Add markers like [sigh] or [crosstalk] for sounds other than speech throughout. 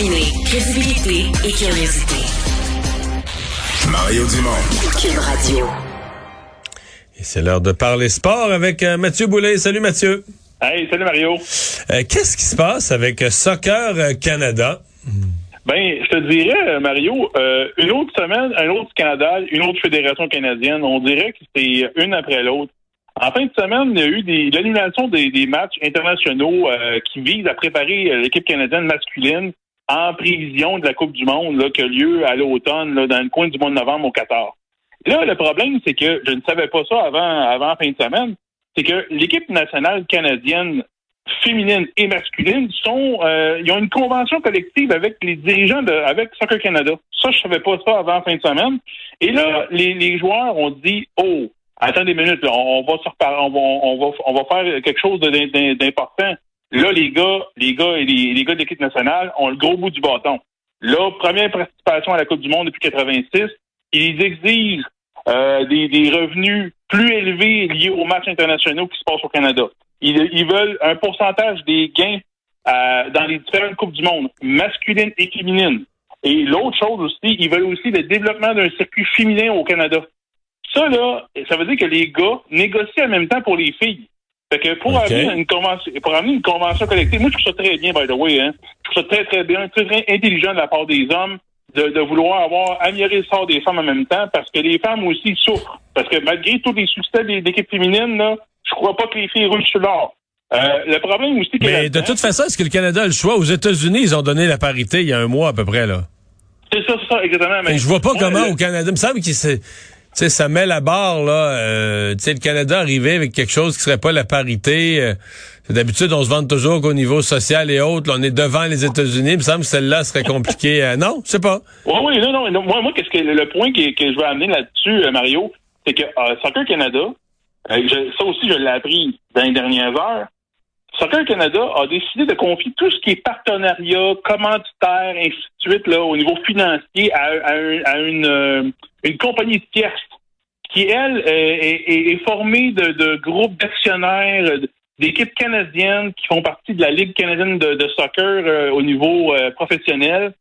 Combiner crédibilité et curiosité. Mario Dumont. Cube Radio. Et c'est l'heure de parler sport avec euh, Mathieu Boulet. Salut Mathieu. Hey, salut Mario. Euh, Qu'est-ce qui se passe avec euh, Soccer Canada? Ben, je te dirais, Mario, euh, une autre semaine, un autre scandale, une autre fédération canadienne. On dirait que c'est une après l'autre. En fin de semaine, il y a eu des- l'annulation des, des matchs internationaux euh, qui visent à préparer l'équipe canadienne masculine en prévision de la Coupe du Monde là, qui a lieu à l'automne, dans le coin du mois de novembre au Qatar. Là, le problème, c'est que je ne savais pas ça avant, avant fin de semaine, c'est que l'équipe nationale canadienne féminine et masculine sont euh, ils ont une convention collective avec les dirigeants de avec Soccer Canada. Ça, je savais pas ça avant fin de semaine. Et là, les, joueurs ont dit Oh, attendez une minute, on, va se on va, faire quelque chose d'important. Là, les gars, les gars et les, gars de l'équipe nationale ont le gros bout du bâton. Là, première participation à la Coupe du Monde depuis 86, ils exigent euh, des, des revenus plus élevés liés aux matchs internationaux qui se passent au Canada. Ils, ils veulent un pourcentage des gains euh, dans les différentes Coupes du Monde, masculines et féminines. Et l'autre chose aussi, ils veulent aussi le développement d'un circuit féminin au Canada. Ça, là, ça veut dire que les gars négocient en même temps pour les filles. Fait que pour, amener une convention, pour amener une convention collective, moi, je trouve ça très bien, by the way. Hein. Je trouve ça très, très bien, très, très intelligent de la part des hommes de, de vouloir avoir amélioré le sort des femmes en même temps parce que les femmes aussi souffrent. Parce que malgré tous les succès des des équipes féminines, là, je crois pas que les filles roulent sur l'or. Euh, le problème aussi que Mais de toute façon, est-ce que le Canada a le choix? Aux États-Unis, ils ont donné la parité il y a un mois à peu près. là. c'est ça, c'est ça, exactement. Mais je vois pas moi, comment le- au Canada. Il me semble que c'est. Sais, ça met la barre, là. Euh, tu sais, le Canada arrivé avec quelque chose qui serait pas la parité. euh, D'habitude, on se vante toujours qu'au niveau social et autres, on est devant les États-Unis. Il me semble que celle-là serait compliquée. Non, je sais pas. Oui, oui, non, non. Moi, moi qu'est-ce que le point que, je veux amener là-dessus, euh, Mario, c'est que Soccer Canada, ça aussi, je l'ai appris dans les dernières heures. Soccer Canada a décidé de confier tout ce qui est partenariat, commanditaire, ainsi de suite, là, au niveau financier, à, à un- à une, une compagnie tierce qui, elle, euh, est, formée de, de groupes d'actionnaires, euh, d'équipes canadiennes qui font partie de la Ligue canadienne de, de soccer euh, au niveau professionnel.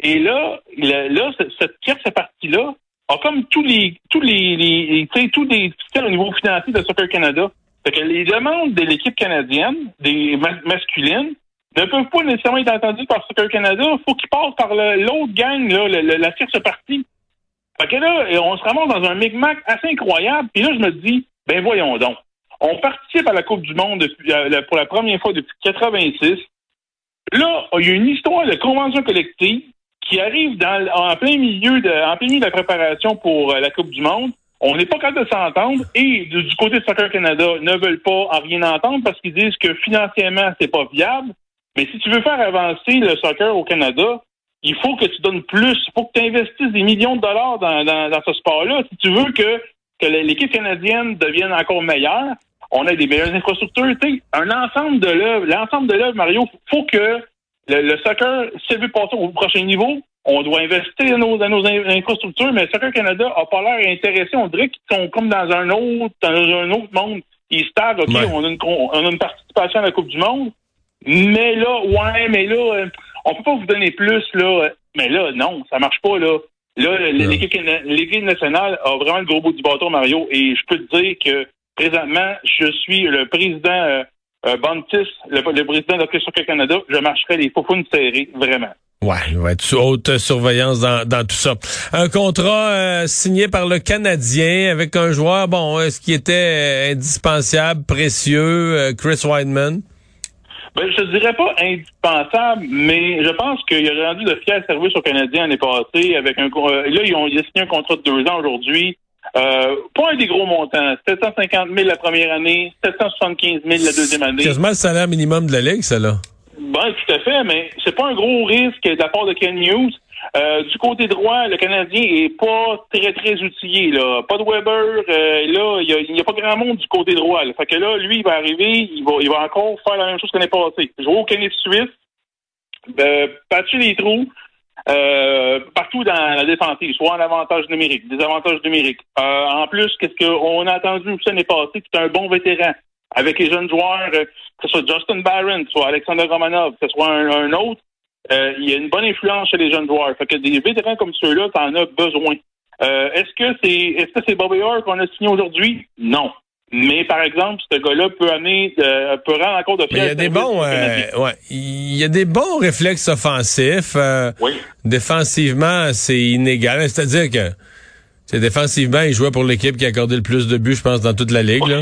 Et là, là, ce- cette tierce partie-là a comme tous les tous les, tous les systèmes au niveau financier de Soccer Canada. Fait que les demandes de l'équipe canadienne, des ma- masculines, ne peuvent pas nécessairement être entendues par Soccer Canada. Il faut qu'ils passent par l'autre gang, là, le- le- la tierce partie. Fait que là, on se ramasse dans un micmac assez incroyable. Puis là, je me dis, ben voyons donc. On participe à la Coupe du Monde euh, pour la première fois depuis 86. Là, il y a une histoire de convention collective qui arrive dans, en plein milieu de, en plein milieu de la préparation pour euh, la Coupe du Monde. On n'est pas capable de s'entendre et du, du côté de Soccer Canada ne veulent pas en rien entendre parce qu'ils disent que financièrement c'est pas viable. Mais si tu veux faire avancer le soccer au Canada, il faut que tu donnes plus, il faut que tu investisses des millions de dollars dans, dans, dans ce sport-là. Si tu veux que, que l'équipe canadienne devienne encore meilleure, on a des meilleures infrastructures, un ensemble de l'œuvre, l'ensemble de l'œuvre, Mario, faut que le, le soccer, si elle veut passer au prochain niveau, on doit investir dans nos, dans nos in- infrastructures, mais Soccer Canada a pas l'air intéressé. On dirait qu'ils sont comme dans un autre, dans un autre monde. Ils se taguent, OK, Ouais. on, a une, on a une participation à la Coupe du Monde, mais là, ouais, mais là, euh, on peut pas vous donner plus, là. Mais là, non, ça marche pas, là. Là, l'équipe nationale a vraiment le gros bout du bâton, Mario, et je peux te dire que présentement, je suis le président euh, euh, Bantis, le, le président de Hockey Soccer Canada, je marcherai les faufounes serrées, vraiment. Ouais, il va être sous haute surveillance dans, dans tout ça. Un contrat euh, signé par le Canadien avec un joueur, bon, ce qui était euh, indispensable, précieux, Chris Weidman? Ben, je te dirais pas indispensable, mais je pense qu'il a rendu de fiers services aux Canadiens l'année passée avec un euh, là, ils ont, il a signé un contrat de deux ans aujourd'hui Euh, pas un des gros montants. 750 000 la première année, 775 000 la deuxième année. Quasiment le salaire minimum de la Ligue, ça, là. Ben, tout à fait, mais c'est pas un gros risque de la part de Ken Hughes. Euh, du côté droit, le Canadien est pas très, très outillé. Là. Pas de Weber. Euh, là, il n'y a, pas grand monde du côté droit. Là. Fait que là, lui, il va arriver, il va, il va encore faire la même chose qu'on est passé. Jouer au Canada suisse, euh, patcher les trous, euh, partout dans la défensive, soit en avantage numérique, numériques. Euh, en plus, qu'est-ce qu'on a entendu ça n'est passé, c'est un bon vétéran. Avec les jeunes joueurs, que ce soit Justin Barron, soit Alexander Romanov, que ce soit un, autre, il y a une bonne influence chez les jeunes joueurs. Fait que des vétérans comme ceux-là, t'en as besoin. est-ce que c'est est-ce que c'est Bobby Orr qu'on a signé aujourd'hui? Non. Mais par exemple, ce gars-là peut amener, euh, peut rendre encore de Il y a des bons, euh, ouais, il y a des bons réflexes offensifs. Euh, oui. Défensivement, c'est inégal. C'est-à-dire que, c'est défensivement, il jouait pour l'équipe qui a accordé le plus de buts, je pense, dans toute la ligue. Là.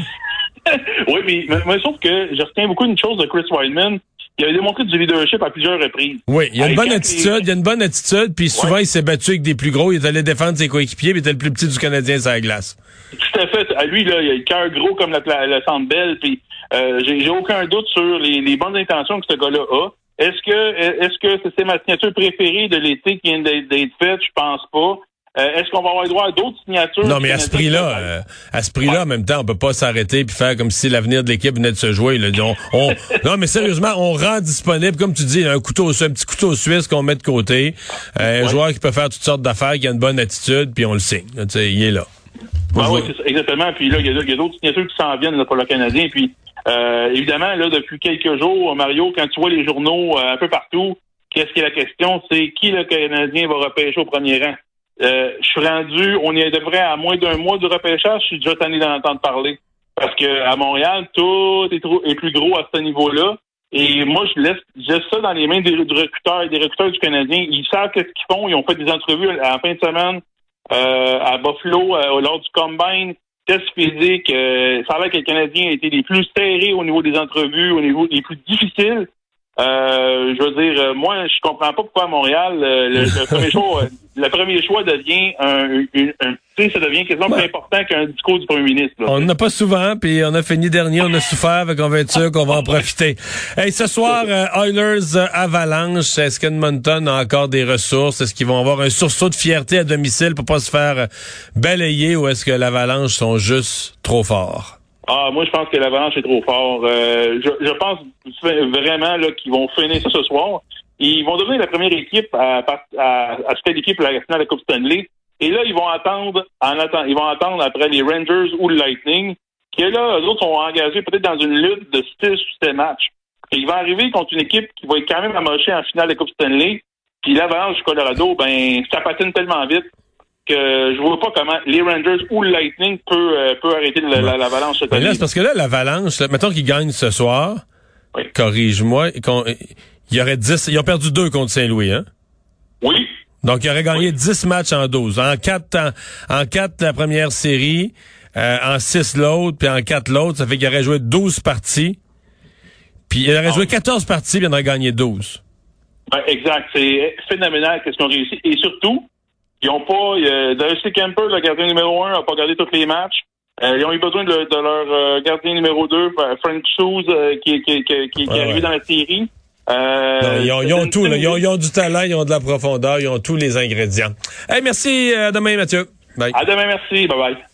[laughs] oui, mais, mais, sauf que je retiens beaucoup une chose de Chris Weidman il a démontré du leadership à plusieurs reprises. Oui, il a une bonne attitude, il a une bonne attitude, puis souvent il s'est battu avec des plus gros, il est allé défendre ses coéquipiers, puis il était le plus petit du Canadien sur la glace. Tout à fait. À lui, là, il a le cœur gros comme le, le centre belle, puis euh, j'ai aucun doute sur les, bonnes intentions que ce gars-là a. Est-ce que est-ce que c'est ma signature préférée de l'été qui vient d'être faite? Je pense pas. Euh, est-ce qu'on va avoir droit à d'autres signatures? Non, mais à ce prix-là, euh, à ce prix-là, en même temps, on peut pas s'arrêter puis faire comme si l'avenir de l'équipe venait de se jouer. Là. On, [laughs] non, mais sérieusement, on rend disponible, comme tu dis, un couteau, un petit couteau suisse qu'on met de côté. Euh, un joueur qui peut faire toutes sortes d'affaires, qui a une bonne attitude, puis on le signe. il est là. Ah oui, exactement. Puis là, il y a, d'autres signatures qui s'en viennent pour le Canadien. Puis évidemment, là, depuis quelques jours, Mario, quand tu vois les journaux un peu partout, qu'est-ce qui est la question? C'est qui le Canadien va repêcher au premier rang? Euh, je suis rendu, on est à peu près à moins d'un mois du repêchage, je suis déjà tanné d'en entendre parler. Parce que à Montréal, tout est, trop, est plus gros à ce niveau-là. Et moi, je laisse, je laisse ça dans les mains des, recruteurs et des recruteurs du Canadien. Ils savent ce qu'ils font. Ils ont fait des entrevues à la fin de semaine euh, à Buffalo euh, lors du Combine. Test physique. ça a l'air que les Canadiens étaient les plus serrés au niveau des entrevues, au niveau les plus difficiles. Euh, je veux dire, euh, moi, je comprends pas pourquoi à Montréal, euh, le, [laughs] premier choix, le premier choix devient un, un, tu sais, ça devient quasiment plus important qu'un discours du premier ministre. On n'a pas souvent, puis on a fini dernier, on a souffert, avec on va être sûr qu'on va en [laughs] profiter. Hey, ce soir, Oilers Avalanche, est-ce qu'Edmonton a encore des ressources? Est-ce qu'ils vont avoir un sursaut de fierté à domicile pour pas se faire balayer ou est-ce que l'Avalanche sont juste trop forts? Ah, moi, je pense que l'Avalanche est trop fort. Euh, je, je, pense vraiment là, qu'ils vont finir ça ce soir. Ils vont devenir la première équipe à, à, à faire l'équipe la finale de la Coupe Stanley. Et là, ils vont attendre, en attend, ils vont attendre après les Rangers ou le Lightning, qui là, eux autres sont engagés peut-être dans une lutte de 6 ou 7 matchs. Et ils vont arriver contre une équipe qui va être quand même amochée en finale de Coupe Stanley. Puis l'Avalanche du Colorado, ben, ça patine tellement vite que je vois pas comment les Rangers ou le Lightning peut, euh, peut arrêter l'avalanche cette année. Là, c'est parce que là, l'avalanche, mettons qu'ils gagnent ce soir, corrige-moi, il y aurait 10, ils ont perdu deux contre Saint-Louis, hein? Oui. Donc, ils auraient gagné 10 matchs en 12. En 4, en, en 4 la première série, euh, en 6 l'autre, puis en 4 l'autre, ça fait qu'ils auraient joué 12 parties. Puis ils auraient joué 14 parties, puis ils en auraient gagné 12. Ben, exact. C'est phénoménal qu'est-ce qu'on réussit. Et surtout, ils ont pas. Euh, Darcy Kemper, le gardien numéro un, n'a pas gardé tous les matchs. Euh, ils ont eu besoin de, leur euh, gardien numéro 2, Frank Shoes, qui, qui, qui, qui est arrivé dans la série. ils, ont, tout, là. Ils, ont, ils, ont, du talent, ils ont de la profondeur, ils ont tous les ingrédients. Hey, merci. À demain, Mathieu. Bye. À demain, merci. Bye bye.